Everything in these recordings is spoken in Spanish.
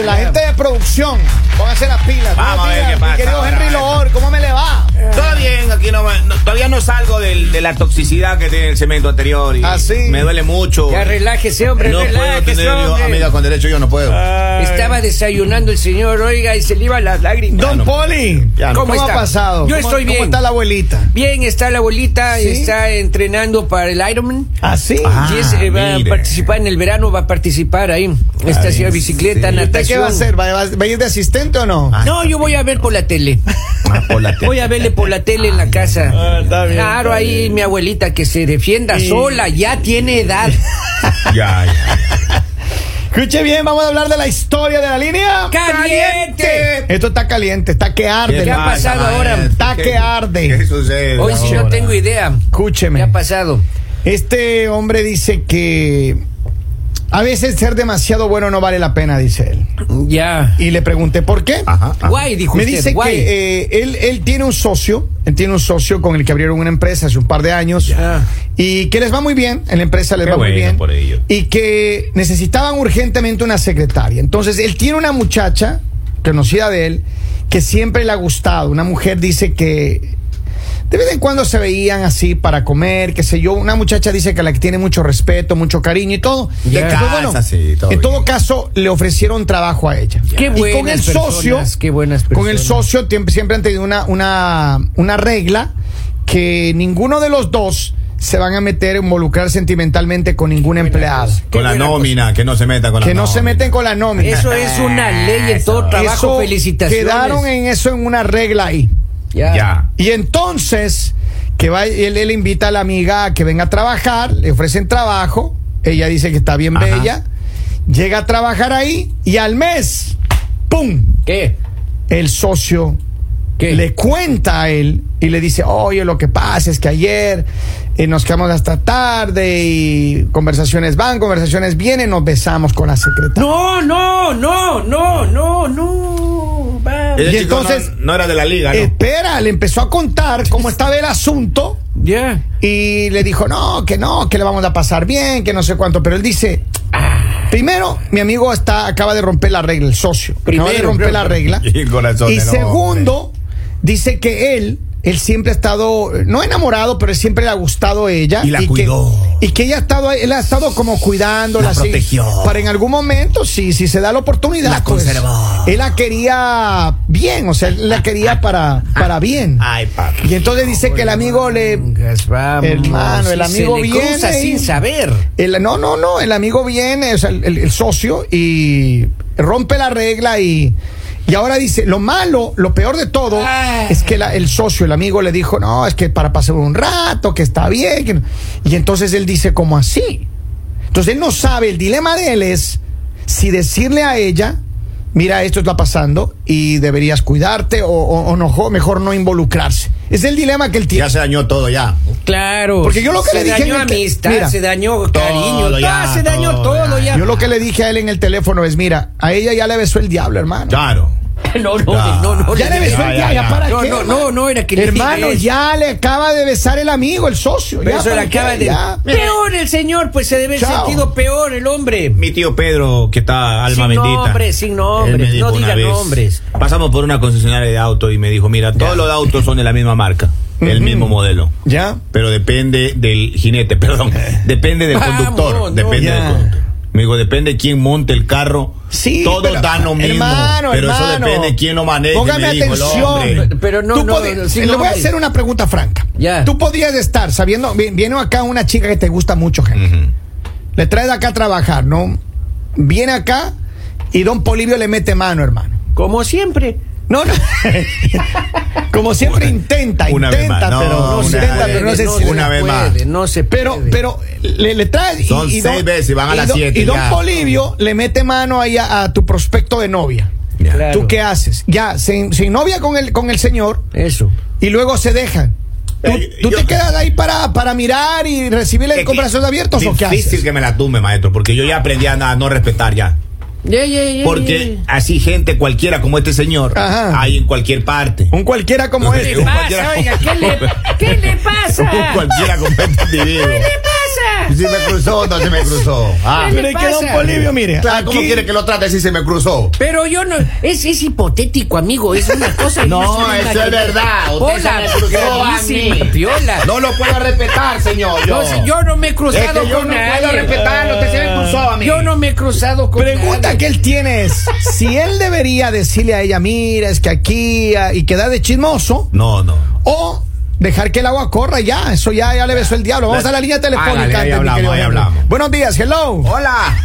la gente de producción. Todavía no salgo del- de la toxicidad que tiene el cemento anterior. Y Ah, sí. Me duele mucho. Ya relájese, hombre, no puedo relájese, tener yo hombre. amiga con derecho, yo no puedo. Estaba desayunando el señor, oiga, y se le iban las lágrimas. Don no. Poli, Ya no. ¿cómo, ¿Cómo ha pasado? Yo ¿Cómo- estoy bien. ¿Cómo está la abuelita? Bien, está la abuelita, ¿Sí? está entrenando para el Ironman. ¿Ah, sí? Ah, Y es, eh, va mire. a participar en el verano, va a participar ahí. Está haciendo bicicleta, sí. ¿Usted natación. qué va a hacer? ¿Va, va- va a ir de asistente o no? Ah. No, yo voy a ver por la tele. Ah, por la tele. Voy a verle por la tele en la casa. Está bien, claro, está ahí mi abuelita que se defienda sola, ya tiene edad. Ya, ya. Escuche bien, vamos a hablar de la historia de la línea. ¡Caliente! Esto está caliente, está que arde. ¿Qué ha pasado pasa, ahora? Está que arde. ¿Qué sucede? Hoy sí no tengo idea. Escúcheme. ¿Qué ha pasado? Este hombre dice que a veces ser demasiado bueno no vale la pena, dice él. Ya. Y le pregunté por qué. Ajá, ajá. Guay, dijo Me usted. dice guay. que eh, él, él tiene un socio, él tiene un socio con el que abrieron una empresa hace un par de años Ya. y que les va muy bien, en la empresa les Qué va muy bien por ellos. y que necesitaban urgentemente una secretaria. Entonces él tiene una muchacha conocida de él que siempre le ha gustado. Una mujer dice que de vez en cuando se veían así para comer, qué sé yo. Una muchacha dice que la que tiene mucho respeto, mucho cariño y todo. Casa, sí, todo en todo bien. caso, le ofrecieron trabajo a ella. Qué y buenas con el personas, socio, qué buenas con el socio siempre han tenido una, una, una regla que ninguno de los dos se van a meter, involucrar sentimentalmente con ningún empleado. Con la nómina, que no se meta con la Que no se meten con la nómina. Eso es una ley en todo trabajo. Eso Felicitaciones. Quedaron en eso en una regla ahí. Ya. Y entonces, que va, él, él invita a la amiga a que venga a trabajar, le ofrecen trabajo, ella dice que está bien Ajá. bella, llega a trabajar ahí y al mes, ¡pum! ¿Qué? El socio ¿Qué? le cuenta a él y le dice, oye, lo que pasa es que ayer eh, nos quedamos hasta tarde y conversaciones van, conversaciones vienen, nos besamos con la secretaria. No, no, no, no, no, no. Y entonces- no, no era de la liga, ¿no? Espera, le empezó a contar cómo estaba el asunto. Ya. Y le dijo, no, que no, que le vamos a pasar bien, que no sé cuánto. Pero él dice, primero, mi amigo está, acaba de romper la regla, el socio. acaba de Primero, romper la regla. Y el corazón Y del segundo, dice que él, él siempre ha estado, no enamorado, pero siempre le ha gustado ella. Y la cuidó. y que ella ha estado, él ha estado como cuidándola. La así, protegió. Para en algún momento, si, si se da la oportunidad. La pues, conservó. él la quería bien, o sea, él la quería para, para bien. Ay, papi. Y entonces dice que el amigo le, vamos. Hermano, el amigo se le viene cruza sin saber. el, no, no, no, el amigo viene, o sea, el, el- el socio, y rompe la regla y, y ahora dice, lo malo, lo peor de todo, Ah. es que la- el socio, el amigo le dijo, no, es que para pasar un rato, que está bien. que no". Y entonces él dice, como así? Entonces él no sabe, el dilema de él es si decirle a ella, mira, esto está pasando y deberías cuidarte o, o- o no, jo- mejor no involucrarse. Es el dilema que él tiene. Ya se dañó todo ya. Claro. Porque yo lo que se le dije dañó en el te- amistad, mira, se dañó cariño, todo ya, todo, se dañó todo todo, ya. ya. Yo lo que le dije a él en el teléfono es, mira, a ella ya le besó el diablo, hermano. Claro. No, no, no, no. Ya le besó ya, el ya, diablo, ¿ya para No, qué, no, hermano? no, no, era que le Hermano, ya le acaba de besar el amigo, el socio. ya, Pero eso le acaba de. Ya. Peor el señor, pues se debe haber Chao. sentido peor el hombre. Mi tío Pedro, que está alma Sin bendita. nombres, sin nombres, no diga nombres. Pasamos por una concesionaria de auto y me dijo, mira, todos los autos son de la misma marca, el mismo modelo. ¿Ya? Pero depende del jinete, perdón. Depende del Vamos, conductor. no, depende ya. del conductor. Me dijo, depende quién monte el carro. Sí, Todos pero, dan lo mismo. hermano, pero hermano, eso depende de quién lo maneje. Póngame me dijo el atención. Pero no, Tú no, sin le voy a hacer una pregunta franca. Ya. Tú podías estar sabiendo, vi- viene acá una chica que te gusta mucho, gente. Le traes acá a trabajar, ¿no? Viene acá y don Polivio le mete mano, hermano. Como siempre. No, no. Como siempre intenta, Una vez intenta. No, pero no intenta, vez. pero no sé no si se una vez puede, más. No se Pero, puede. pero le, le traes. Son seis don- veces y van a las don- siete Y don ya. Polivio le mete mano ahí a, a tu prospecto de novia. Claro. ¿Tú qué haces? Ya, se, se novia con el, con el señor Eso. y luego se dejan. ¿Tú, Eh, tú yo- te quedas ahí para, para mirar y recibirle Es con brazos abiertos o qué Difícil haces? que me la tumbe, maestro, porque yo ya aprendí a na- no respetar ya. Ya, ya, ya, Porque así gente cualquiera como este señor Ajá. hay en cualquier parte. Un cualquiera como ¿Qué este. Oiga, como- ¿qué le, ¿qué le pasa? Un cualquiera como este individuo. ¿Qué le pasa? Si me cruzó, no se me cruzó. Ah. ¿Qué le Pero es que don pasa? Polivio, mire, Claro, ¿cómo aquí- quiere que lo trate si se me cruzó? Pero yo no. Es, es hipotético, amigo. Es una cosa. No, es una eso es verdad. Usted se Hola, me cruzó a gravísima, mí. Piola. No lo puedo respetar, señor. Yo, No, si yo no me he es cruzado que yo con no nadie. puedo respetarlo. Usted se me cruzó a mí. Yo no me he cruzado con Pregunta nadie. que él tiene es si él debería decirle a ella, mira, es que aquí ah, y quedar de chismoso No, no. o dejar que el agua corra ya, eso ya, ya le besó el diablo. Vamos a la línea telefónica. Ahí antes, hablamos, ahí hablamos. Buenos días, hello. Hola.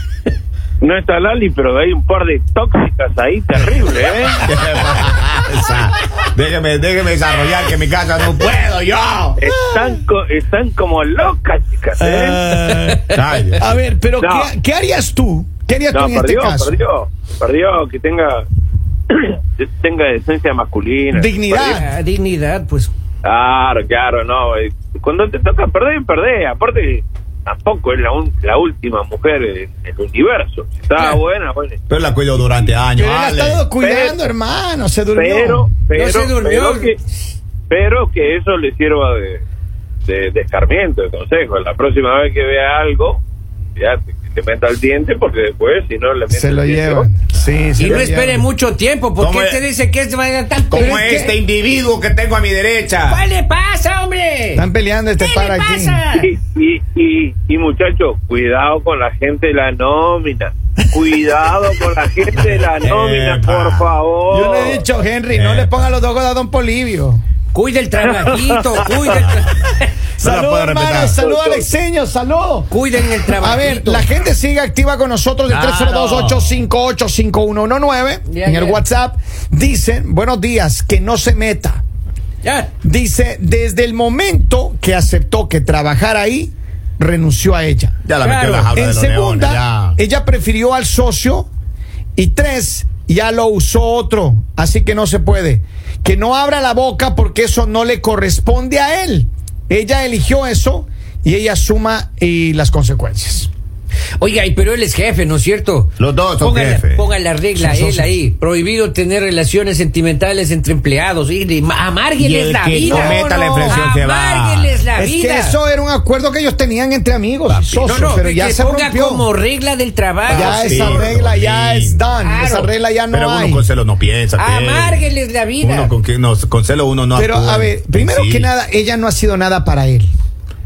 No está Lali, pero hay un par de tóxicas ahí terribles, ¿eh? Déjeme, déjeme desarrollar que en mi casa no puedo yo. Están, co- están como locas, chicas, ¿eh? Ay, A ver, pero No. ¿qué, qué harías tú? ¿Qué harías tú No, en perdió, este caso? perdió. Perdió, que tenga, que tenga esencia masculina. Dignidad. Perdió. Ah, dignidad, pues. Claro, claro, no. eh, Cuando te toca perder, perdés. Aparte, tampoco es la, un- la última mujer en el universo. Claro. buena, bueno. Pero la cuido durante años. Pero él ha Ale. estado cuidando, Pero- hermano, se durmió. Pero, pero, se durmió. pero que, pero que eso le sirva de, de, de escarmiento, de consejo. La próxima vez que vea algo, ya te, que meta el diente, porque después, si no le mete se el lo diente, llevan. Sí, se Y lo no espere llevan. mucho tiempo, porque ¿Cómo él es? te dice que es tan Como que- este individuo que tengo a mi derecha. ¿Cuál le pasa, hombre? Están peleando este ¿Qué par le aquí. pasa? Y, y, y, y muchachos, cuidado con la gente de la nómina. Cuidado con la gente de la nómina, Epa. por favor. Yo le he dicho, Henry, no le ponga los dos a Don Polivio. Cuida el trabajito, cuida el, tra- Salud, puedo hermano, respetar. salud, Alexeño, salud. cuiden el trabajito. A ver, la gente sigue activa con nosotros del Claro. 302-858-5119 Ya, en el. WhatsApp. Dicen, buenos días, que no se meta. Ya. Dice, desde el momento que aceptó que trabajara ahí, renunció a ella. Ya la Claro. metió en la jaula En de los segunda, leones, ella prefirió al socio. Y tres, ya lo usó otro. Así que no se puede. Que no abra la boca porque eso no le corresponde a él. Ella eligió eso y ella suma y las consecuencias. Oiga, y pero él es jefe, ¿no es cierto? Los dos son ponga la, jefes. ponga la regla Son él ahí. Prohibido tener relaciones sentimentales entre empleados. Y, el la vida. cometa la No, no. infracción se va. Amárgueles la es vida. que eso era un acuerdo que ellos tenían entre amigos Papi. socios, no, no, pero ya se ponga rompió. como regla del trabajo. ya Sí, esa regla ya es done. Claro. Esa regla ya no Pero hay. uno con celo no piensa. ¿qué? Amárgueles la vida. Uno con, que- no, con celo uno no Pero actúa. a ver, primero Sí. que nada, ella no ha sido nada para él.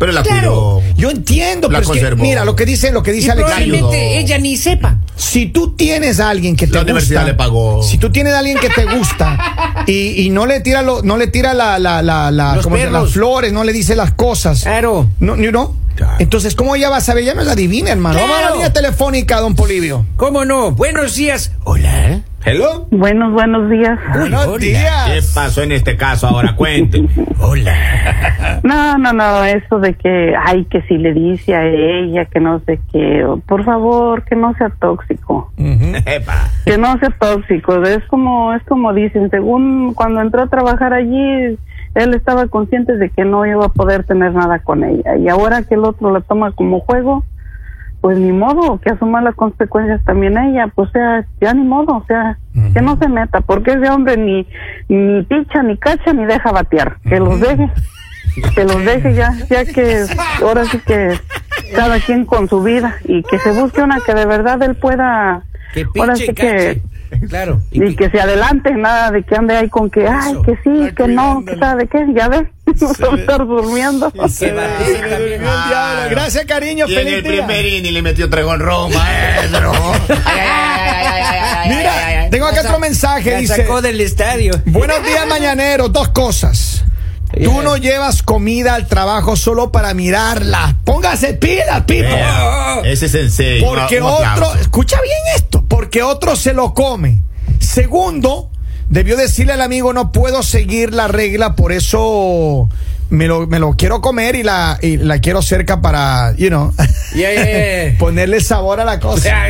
Pero la Claro. cuidó. Yo entiendo, La pero es que, mira, lo que dice, lo que y dice Alex. probablemente ella ni sepa. Si tú tienes a alguien que te La gusta, universidad le pagó. si tú tienes a alguien que te gusta y, y no le tira lo, no le tira la, la, la, la- las flores, no le dice las cosas. Claro. No, you know? Claro. Entonces, ¿cómo ella va a saber? Ella no es adivina, hermano. Vamos a la Claro. línea telefónica, don Polivio. ¿Cómo no? Buenos días. Hola. Hello. Buenos, buenos días. Buenos hola. ¿Qué días. pasó en este caso ahora? Cuente. Hola. No, no, no, eso de que, ay, que si le dice a ella que no sé qué, o, por favor, que no sea tóxico, que no sea tóxico. Es como, es como dicen, según cuando entró a trabajar allí, él estaba consciente de que no iba a poder tener nada con ella. Y ahora que el otro la toma como juego, pues ni modo, que asuma las consecuencias también ella, pues sea, ya ni modo, o sea, que no se meta, porque ese hombre ni, ni picha, ni cacha, ni deja batear, que los deje, que los deje ya, ya que ahora sí que cada quien con su vida y que se busque una que de verdad él pueda, Que ahora sí que, cache. Claro. y que se adelante, nada de que ande ahí con que, ay, que sí, que no, que sabe qué, ya ves, no estar durmiendo. Se va a Se durmió el. Gracias, cariño. Y en Feliz el día. primer inning le metió tres ron, maestro. Mira, tengo acá otro mensaje. Dice: sacó del estadio. Buenos días, mañanero. Dos cosas. Tú no llevas comida al trabajo solo para mirarla. Póngase pilas, Pipo. Ese es. Porque Un- un aplauso. otro, escucha bien esto, porque otro se lo come. Segundo, debió decirle al amigo, no puedo seguir la regla, por eso me lo, me lo quiero comer y la, y la quiero cerca para, you know, ya. ponerle sabor a la cosa. Ah.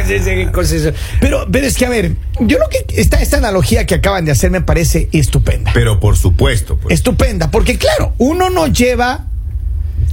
Pero, pero es que, a ver, yo lo que, esta, esta analogía que acaban de hacer me parece estupenda. Pero por supuesto, pues. Estupenda, porque claro, uno no lleva...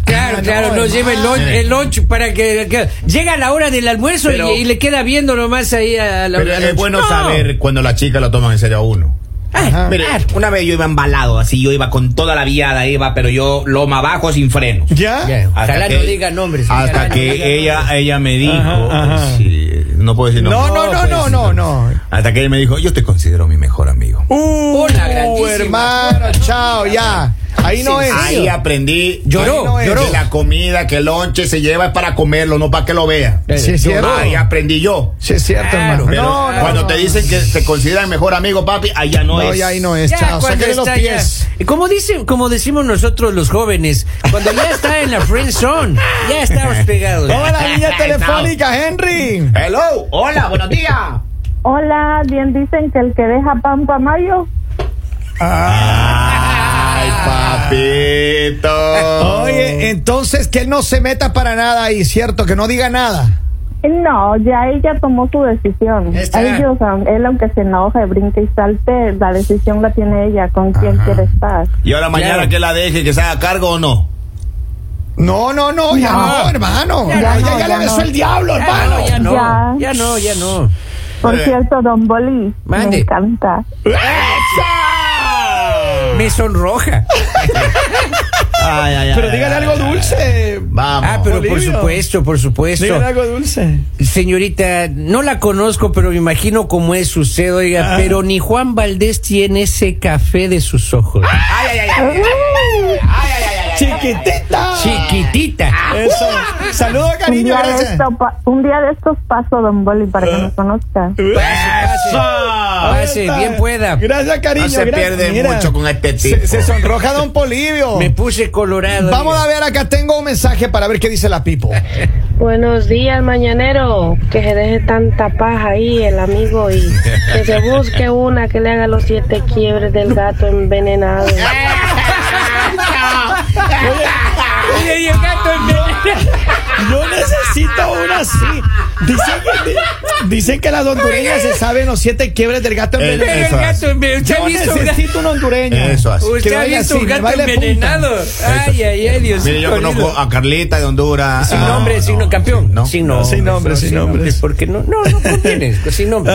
Claro, Ah, claro, no, no lleva el lunch, el lunch para que, que- llega la hora del almuerzo Pero- y, y le queda viendo nomás ahí a la Pero es bueno No. saber cuando la chica lo toman en serio a uno. Ajá. Mire, una vez yo iba embalado, así yo iba con toda la viada, iba, pero yo loma abajo sin freno. ¿Ya? Ojalá que- no diga nombres. Hasta no que ella, ella me dijo, Ajá, ajá. sí, no puedo decir No, nombres. no, no, pues, no, no, no. Hasta que ella me dijo, yo te considero mi mejor amigo. Uh, Hola, grandísima. hermano, chao, ya. Ahí no es. Ahí aprendí Lloró, ahí no es lloró. que la comida, que el lonche se lleva es para comerlo, no para que lo vea. Sí, es cierto. Ahí aprendí yo. Sí, es cierto, Claro, hermano. Pero no, no, cuando no. te dicen que te consideran mejor amigo, papi, allá no, No, es. ya ahí no es. Ya, Chao, los está ya- pies. como dicen, como decimos nosotros los jóvenes, cuando ya está en la friend zone, ya estamos pegados. Vamos a la línea telefónica, Henry. Hello, hola, buenos días. Hola, bien dicen que el que deja pan pa' mayo. Ay, papito. Oye, entonces que él no se meta para nada ahí, ¿cierto? Que no diga nada. No, ya ella tomó su decisión. Él aunque se enoje, brinque y salte, la decisión la tiene ella con quién quiere estar. y ahora mañana Claro. que la deje, que se haga cargo o no. No, no, no, ya no, No. hermano. Ya Ya, no, ya, ya le besó no. el diablo, Ya hermano. no, ya no, Ya. ya no, ya no. Por Eh. cierto, Don Boli, Mande. me encanta. Me sonroja. Ay, ay, Pero dígale algo dulce. Vamos. Ah, pero por supuesto, por supuesto. Dígale algo dulce. Señorita, no la conozco, pero me imagino cómo es su sed, oiga, Ah. pero ni Juan Valdés tiene ese café de sus ojos. Ay, ay, ay, ay. Chiquitita. Chiquitita. Eso. Saludos, Un cariño, día, de gracias. esto, pa- un día de estos paso Don Boli para que me conozca. Pase, bien pueda. Gracias, cariño. No se gracias. pierde Mira, mucho con este tipo. se sonroja Don Polivio. Me puse colorado. Vamos a ver, acá tengo un mensaje para ver qué dice la Pipo. Buenos días, mañanero. Que se deje tanta paja ahí el amigo y que se busque una que le haga los siete quiebres del gato envenenado. necesito una así. Dicen que, dicen que las hondureñas se saben los siete quiebres del gato Eh, envenenado. Eso gato envenenado. ¿Usted Yo necesito un hondureño. Eso así. ¿Usted Que ha visto un gato envenenado? Ay, ay, ay, Dios Mire, yo conozco a Carlita de Honduras. Sin Ah, nombre, sin campeón. no. Sin nombre. Sin nombre, sin nombre. Porque no, no, no conviene. Sin nombre.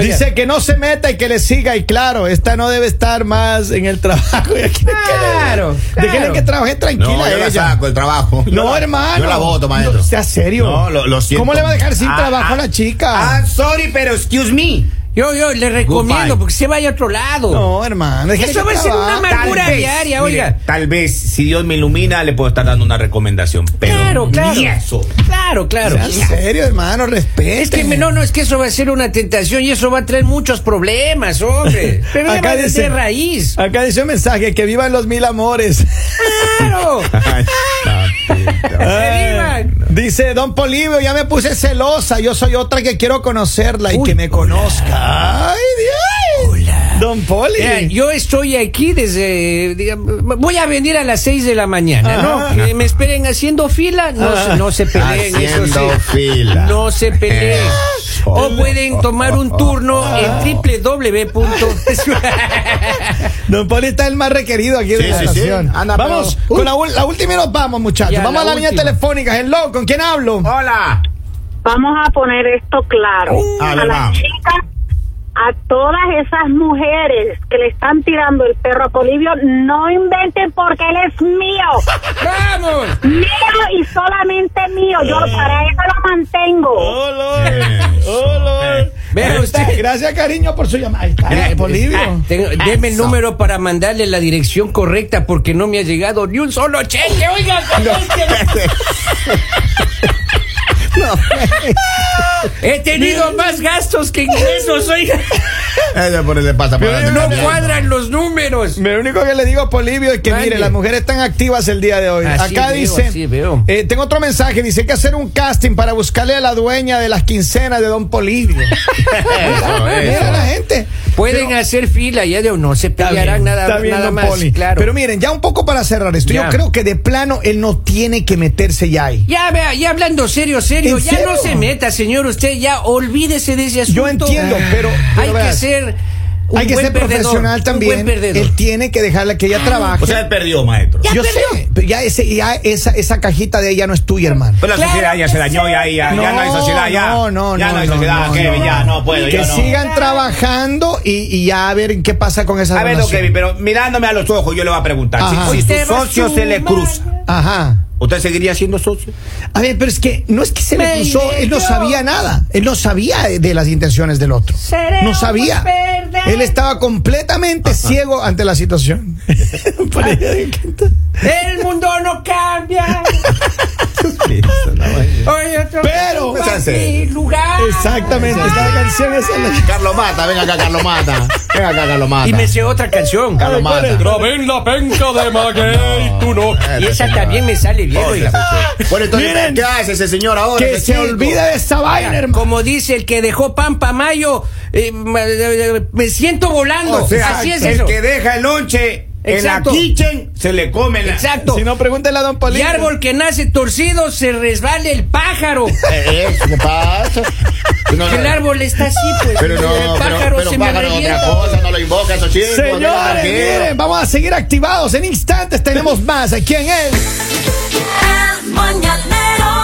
Dice que no se meta y que le siga. Y claro, esta no debe estar más en el trabajo. Y aquí le Claro, claro. que trabaje tranquila No, yo la ella. saco el trabajo. Yo No, la- hermano. Yo la voto, maestro. No, sea serio. No, lo, lo siento. ¿Cómo le va a dejar sin Ah, trabajo a ah, la chica? Ah, sorry, pero excuse me. Yo, yo le recomiendo Goodbye. porque se vaya a otro lado. no, hermano. Eso va a ser una amargura vez, diaria, mire, oiga. Tal vez, si Dios me ilumina, le puedo estar dando una recomendación. Pero Claro, claro. ni eso. Claro, claro. Sea serio, hermano, respete. Es que no, no, es que eso va a ser una tentación y eso va a traer muchos problemas, hombre. Pero Acá Acá de dice- raíz. Acá dice un mensaje, que vivan los mil amores. Claro. Dice Don Polivio, ya me puse celosa, yo soy otra que quiero conocerla y que me hola. conozca. Ay, Dios. Hola. Don Poli. Yo estoy aquí desde, digamos, voy a venir a las 6 de la mañana, ¿no? Que me esperen haciendo fila, no, no se peleen, eso Haciendo sí. fila. No se peleen. O pueden tomar un turno en www. Don Poli está el más requerido aquí de la sí, sí. estación. Anda, vamos, pero- con la, última y nos vamos, muchachos. Ya, vamos a la línea telefónica. Hello, ¿con quién hablo? Hola. Vamos a poner esto claro. a a las chicas, a todas esas mujeres que le están tirando el perro a Polivio, no inventen porque él es mío. ¡Vamos! Mío y solamente mío. Yo para eso lo mantengo. Hola. Vea usted. Gracias, cariño, por su llamada. Ahí Polivio. ah, deme el número para mandarle la dirección correcta porque no me ha llegado ni un solo cheque. Oiga, he tenido más gastos que ingresos, oiga. Pasa No cuadran los números. Lo único que le digo a Polivio es que, mire, las mujeres están activas el día de hoy. Así Acá veo, dice, así veo. eh, tengo otro mensaje, dice que hacer un casting para buscarle a la dueña de las quincenas de Don Polivio. Eso, Mira eso. la gente. Pueden hacer fila, ya de no se pelearán bien, nada, está bien, nada más. Poli. Claro. Pero miren, ya un poco para cerrar esto, Ya. yo creo que de plano él no tiene que meterse ya ahí. Ya vea, ya hablando serio, serio, ¿En ya serio? no se meta, señor, usted ya olvídese de ese asunto. Yo entiendo, pero- pero hay que veas. Ser un Hay que buen ser perdedor, profesional un también. Él tiene que dejarla que ella trabaje. O sea, él perdió, maestro. Ya Yo perdió. sé, pero ya, ese, ya esa, esa cajita de ella no es tuya, hermano. Pero la Claro sociedad ya que se dañó, ya, ya, ya no hay No, sociedad, ya. no, no, ya no, no, hay no, sociedad, no, Kevin, no. ya no puedo, que yo no. sigan trabajando y, y ya a ver qué pasa con esa A ver. Kevin, pero mirándome a los ojos, yo le voy a preguntar. si- Ajá. Si, va a socio se le cruza, Ajá. ¿Usted seguiría siendo socio? A ver, pero es que no es que se le cruzó, él no sabía nada. Él no sabía de las intenciones del otro. No sabía. Él estaba completamente ciego ante la situación. El mundo no cambia. Hoy otro Pero- lugar. Exactamente, esta canción es el- Carlos Mata, venga acá, Carlos Mata. Venga acá, Carlos Mata. Y me sé otra canción. Carlos Mata. Grabé en la penca de Maguey y tú no. Y esa también me sale bien, oiga. Bueno, entonces, Miren. ¿qué hace ese señor ahora? Que se chico? olvida de esa vaina, hermano. Como dice el que dejó Pampa Mayo, eh, eh, me siento volando. O sea, Así es el eso. que deja el lonche Exacto. en la kitchen, se le come la... Exacto. Si no, pregúntele a Don Y Polito. árbol que nace torcido se resbala el pájaro. Eh, ¿Qué pasa? No, el árbol está así, pues. Pero no, el pero, pájaro pero se me pájaro, otra revienta. cosa, no lo invoca a esos chicos. no, Señores, miren, vamos a seguir activados. En instantes tenemos más aquí en él. El mañanero